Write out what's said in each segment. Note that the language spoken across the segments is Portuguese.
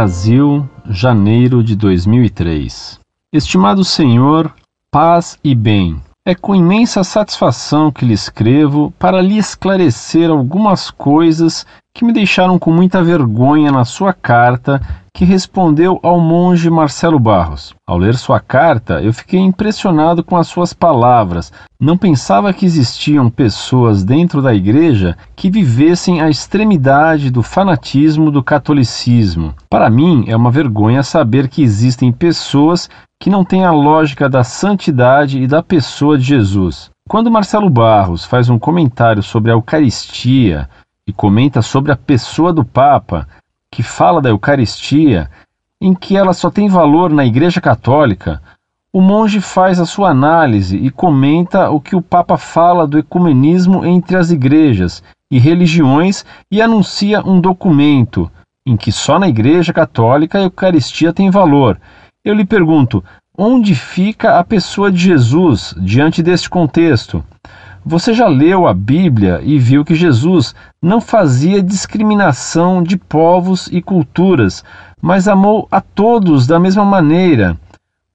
Brasil, janeiro de 2003. Estimado Senhor, paz e bem. É com imensa satisfação que lhe escrevo para lhe esclarecer algumas coisas que me deixaram com muita vergonha na sua carta que respondeu ao monge Marcelo Barros. Ao ler sua carta, eu fiquei impressionado com as suas palavras. Não pensava que existiam pessoas dentro da igreja que vivessem a extremidade do fanatismo do catolicismo. Para mim, é uma vergonha saber que existem pessoas que não têm a lógica da santidade e da pessoa de Jesus. Quando Marcelo Barros faz um comentário sobre a Eucaristia, e comenta sobre a pessoa do Papa, que fala da Eucaristia, em que ela só tem valor na Igreja Católica, o monge faz a sua análise e comenta o que o Papa fala do ecumenismo entre as igrejas e religiões e anuncia um documento em que só na Igreja Católica a Eucaristia tem valor. Eu lhe pergunto: onde fica a pessoa de Jesus diante deste contexto? Você já leu a Bíblia e viu que Jesus não fazia discriminação de povos e culturas, mas amou a todos da mesma maneira.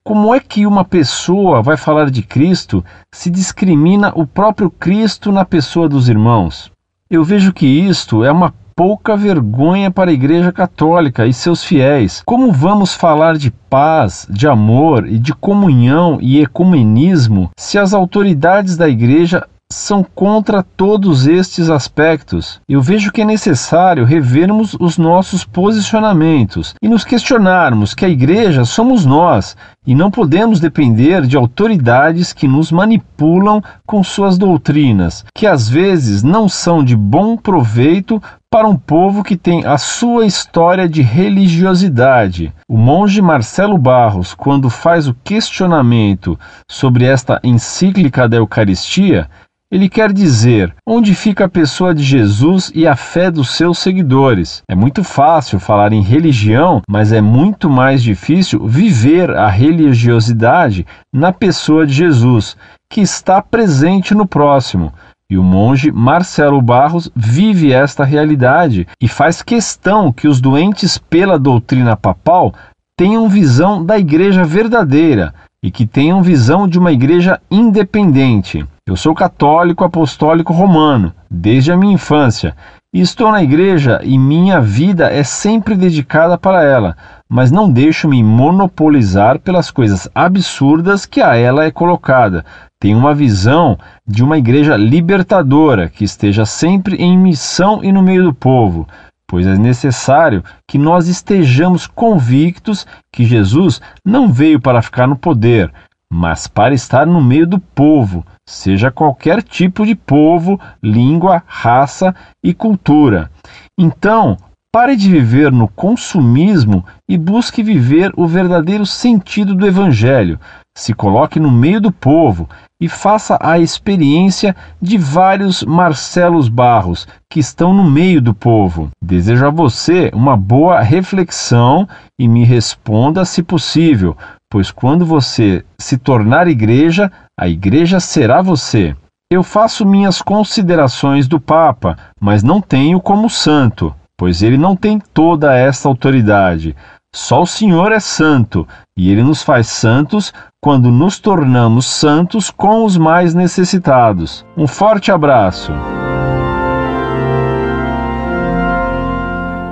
Como é que uma pessoa vai falar de Cristo se discrimina o próprio Cristo na pessoa dos irmãos? Eu vejo que isto é uma pouca vergonha para a Igreja Católica e seus fiéis. Como vamos falar de paz, de amor e de comunhão e ecumenismo se as autoridades da Igreja são contra todos estes aspectos. Eu vejo que é necessário revermos os nossos posicionamentos e nos questionarmos que a igreja somos nós e não podemos depender de autoridades que nos manipulam com suas doutrinas, que às vezes não são de bom proveito para um povo que tem a sua história de religiosidade. O monge Marcelo Barros, quando faz o questionamento sobre esta encíclica da Eucaristia, ele quer dizer onde fica a pessoa de Jesus e a fé dos seus seguidores. É muito fácil falar em religião, mas é muito mais difícil viver a religiosidade na pessoa de Jesus, que está presente no próximo. E o monge Marcelo Barros vive esta realidade e faz questão que os doentes pela doutrina papal tenham visão da igreja verdadeira e que tenham visão de uma igreja independente. Eu sou católico apostólico romano desde a minha infância estou na igreja e minha vida é sempre dedicada para ela, mas não deixo me monopolizar pelas coisas absurdas que a ela é colocada. Tenho uma visão de uma igreja libertadora que esteja sempre em missão e no meio do povo, pois é necessário que nós estejamos convictos que Jesus não veio para ficar no poder, mas para estar no meio do povo seja qualquer tipo de povo, língua, raça e cultura. Então, pare de viver no consumismo e busque viver o verdadeiro sentido do Evangelho. Se coloque no meio do povo e faça a experiência de vários Marcelos Barros que estão no meio do povo. Desejo a você uma boa reflexão e me responda se possível, pois quando você se tornar igreja, a igreja será você. Eu faço minhas considerações do Papa, mas não tenho como santo, pois ele não tem toda essa autoridade. Só o Senhor é santo, e ele nos faz santos quando nos tornamos santos com os mais necessitados. Um forte abraço.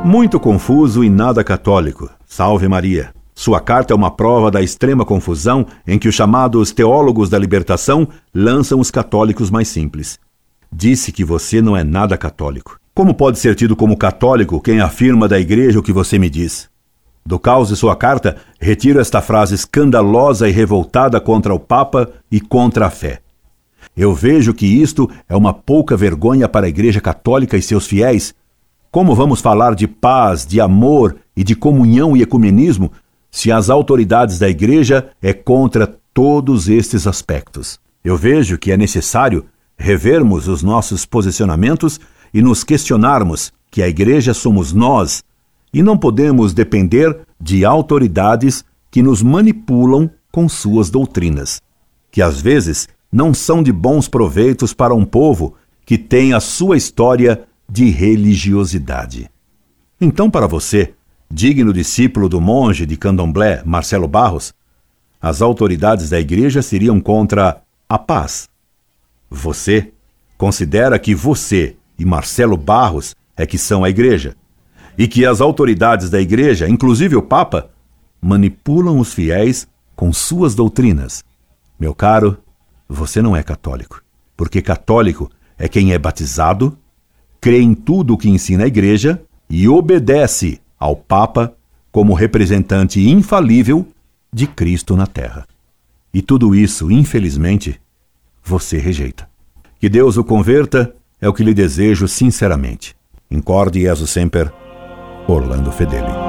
Muito confuso e nada católico. Salve Maria. Sua carta é uma prova da extrema confusão em que os chamados teólogos da libertação lançam os católicos mais simples. Disse que você não é nada católico. Como pode ser tido como católico quem afirma da igreja o que você me diz? Do caos de sua carta, retiro esta frase escandalosa e revoltada contra o Papa e contra a fé. Eu vejo que isto é uma pouca vergonha para a Igreja Católica e seus fiéis. Como vamos falar de paz, de amor e de comunhão e ecumenismo se as autoridades da igreja é contra todos estes aspectos. Eu vejo que é necessário revermos os nossos posicionamentos e nos questionarmos que a igreja somos nós e não podemos depender de autoridades que nos manipulam com suas doutrinas, que às vezes não são de bons proveitos para um povo que tem a sua história de religiosidade. Então, para você, digno discípulo do monge de candomblé Marcelo Barros, as autoridades da igreja seriam contra a paz. Você considera que você e Marcelo Barros é que são a igreja e que as autoridades da igreja, inclusive o Papa, manipulam os fiéis com suas doutrinas. Meu caro, você não é católico, porque católico é quem é batizado, crê em tudo o que ensina a igreja e obedece ao Papa como representante infalível de Cristo na terra. E tudo isso, infelizmente, você rejeita. Que Deus o converta é o que lhe desejo sinceramente. Incorde Jesus Semper, Orlando Fedeli.